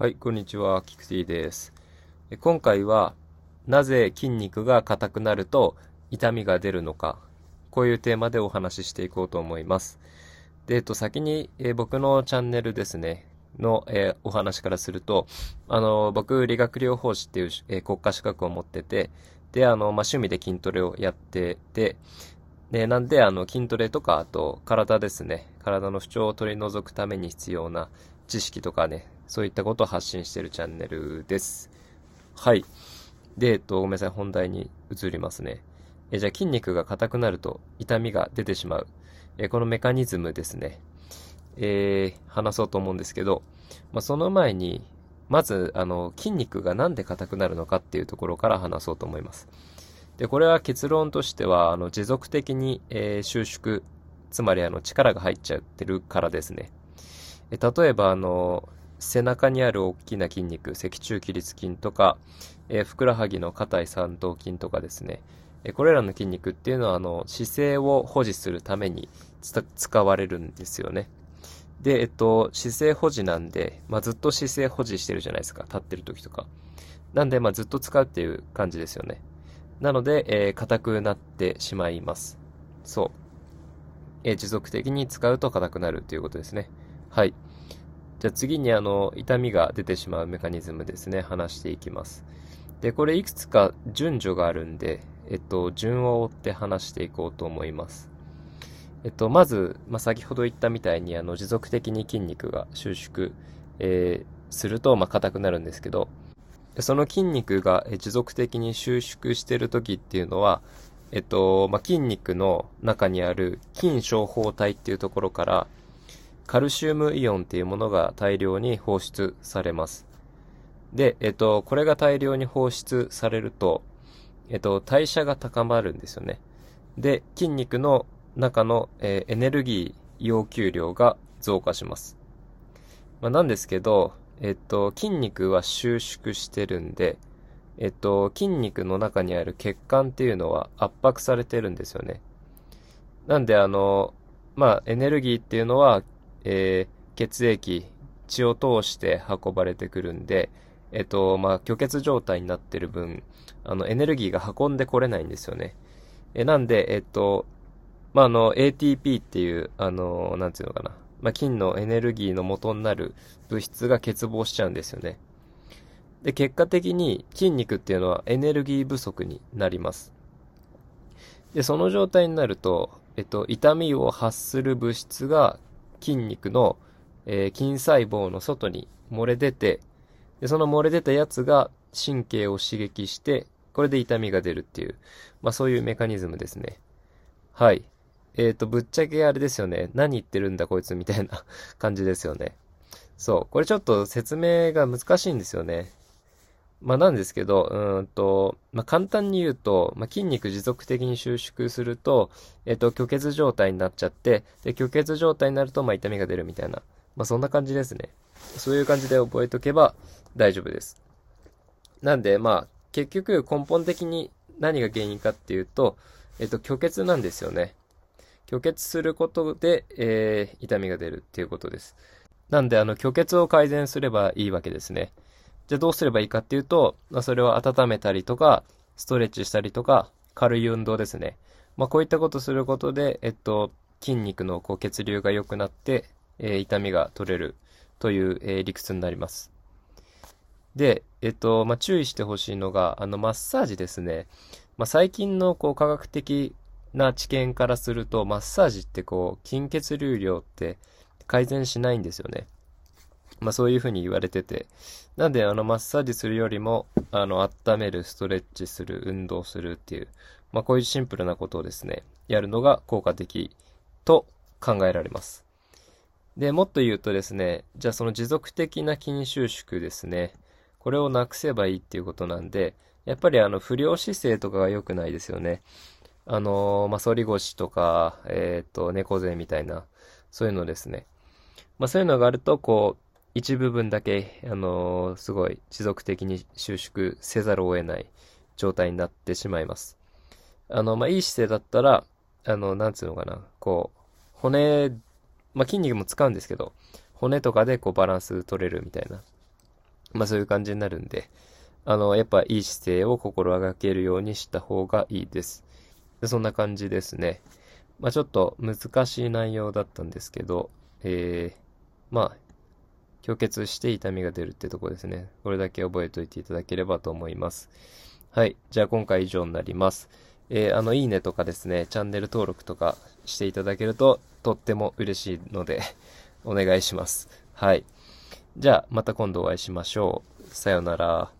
はい、こんにちは、キクティです。今回は、なぜ筋肉が硬くなると痛みが出るのか、こういうテーマでお話ししていこうと思います。で、えっと、先に、えー、僕のチャンネルですね、の、えー、お話からすると、あの、僕、理学療法士っていう、えー、国家資格を持ってて、で、あの、まあ、趣味で筋トレをやってて、で、なんで、あの、筋トレとか、あと、体ですね、体の不調を取り除くために必要な知識とかね、そういったことを発信しているチャンネルです。はい。で、えっと、ごめんなさい、本題に移りますね。えじゃあ筋肉が硬くなると痛みが出てしまう。えこのメカニズムですね。えー、話そうと思うんですけど、まあ、その前に、まず、あの、筋肉がなんで硬くなるのかっていうところから話そうと思います。で、これは結論としては、あの、持続的に、えー、収縮、つまりあの、力が入っちゃってるからですね。え例えば、あの、背中にある大きな筋肉、脊柱起立筋とか、えー、ふくらはぎの硬い三頭筋とかですね、えー、これらの筋肉っていうのは、あの、姿勢を保持するために使われるんですよね。で、えっと、姿勢保持なんで、まあ、ずっと姿勢保持してるじゃないですか。立ってる時とか。なんで、まあ、ずっと使うっていう感じですよね。なので、えー、硬くなってしまいます。そう。えー、持続的に使うと硬くなるということですね。はい。じゃあ次にあの、痛みが出てしまうメカニズムですね、話していきます。で、これいくつか順序があるんで、えっと、順を追って話していこうと思います。えっと、まず、まあ、先ほど言ったみたいに、あの、持続的に筋肉が収縮、えー、すると、まあ、硬くなるんですけど、その筋肉が持続的に収縮している時っていうのは、えっと、まあ、筋肉の中にある筋小胞体っていうところから、カルシウムイオンっていうものが大量に放出されます。で、えっと、これが大量に放出されると、えっと、代謝が高まるんですよね。で、筋肉の中の、えー、エネルギー要求量が増加します。まあ、なんですけど、えっと、筋肉は収縮してるんで、えっと、筋肉の中にある血管っていうのは圧迫されてるんですよね。なんで、あの、まあ、エネルギーっていうのはえー、血液、血を通して運ばれてくるんで、えっと、まあ、虚血状態になってる分、あの、エネルギーが運んでこれないんですよね。え、なんで、えっと、まあ、あの、ATP っていう、あの、なんていうのかな。まあ、筋のエネルギーの元になる物質が欠乏しちゃうんですよね。で、結果的に筋肉っていうのはエネルギー不足になります。で、その状態になると、えっと、痛みを発する物質が筋肉の、えー、筋細胞の外に漏れ出て、で、その漏れ出たやつが神経を刺激して、これで痛みが出るっていう、まあそういうメカニズムですね。はい。えっ、ー、と、ぶっちゃけあれですよね。何言ってるんだこいつみたいな感じですよね。そう。これちょっと説明が難しいんですよね。まあなんですけど、うんと、まあ簡単に言うと、まあ筋肉持続的に収縮すると、えっ、と、虚血状態になっちゃって、で、虚血状態になると、まあ痛みが出るみたいな。まあそんな感じですね。そういう感じで覚えとけば大丈夫です。なんで、まあ、結局根本的に何が原因かっていうと、えっと、虚血なんですよね。虚血することで、えー、痛みが出るっていうことです。なんで、あの、虚血を改善すればいいわけですね。じゃあどうすればいいかっていうと、まあ、それを温めたりとか、ストレッチしたりとか、軽い運動ですね。まあ、こういったことすることで、えっと、筋肉のこう血流が良くなって、えー、痛みが取れるという、えー、理屈になります。で、えっと、まあ、注意してほしいのが、あの、マッサージですね。まあ、最近の、こう、科学的な知見からすると、マッサージってこう、筋血流量って改善しないんですよね。まあそういうふうに言われてて。なんで、あの、マッサージするよりも、あの、温める、ストレッチする、運動するっていう、まあこういうシンプルなことをですね、やるのが効果的と考えられます。で、もっと言うとですね、じゃあその持続的な筋収縮ですね、これをなくせばいいっていうことなんで、やっぱりあの、不良姿勢とかが良くないですよね。あのー、まあ、反り腰とか、えっ、ー、と、猫背みたいな、そういうのですね。まあ、そういうのがあると、こう、一部分だけ、あのー、すごい持続的に収縮せざるを得ない状態になってしまいます。あの、まあ、いい姿勢だったら、あの、なんつうのかな、こう、骨、まあ、筋肉も使うんですけど、骨とかでこうバランス取れるみたいな。まあそういう感じになるんで、あの、やっぱいい姿勢を心がけるようにした方がいいです。でそんな感じですね。まあちょっと難しい内容だったんですけど、えー、まあ、虚血して痛みが出るってとこですね。これだけ覚えておいていただければと思います。はい。じゃあ今回以上になります。えー、あの、いいねとかですね、チャンネル登録とかしていただけるととっても嬉しいのでお願いします。はい。じゃあ、また今度お会いしましょう。さようなら。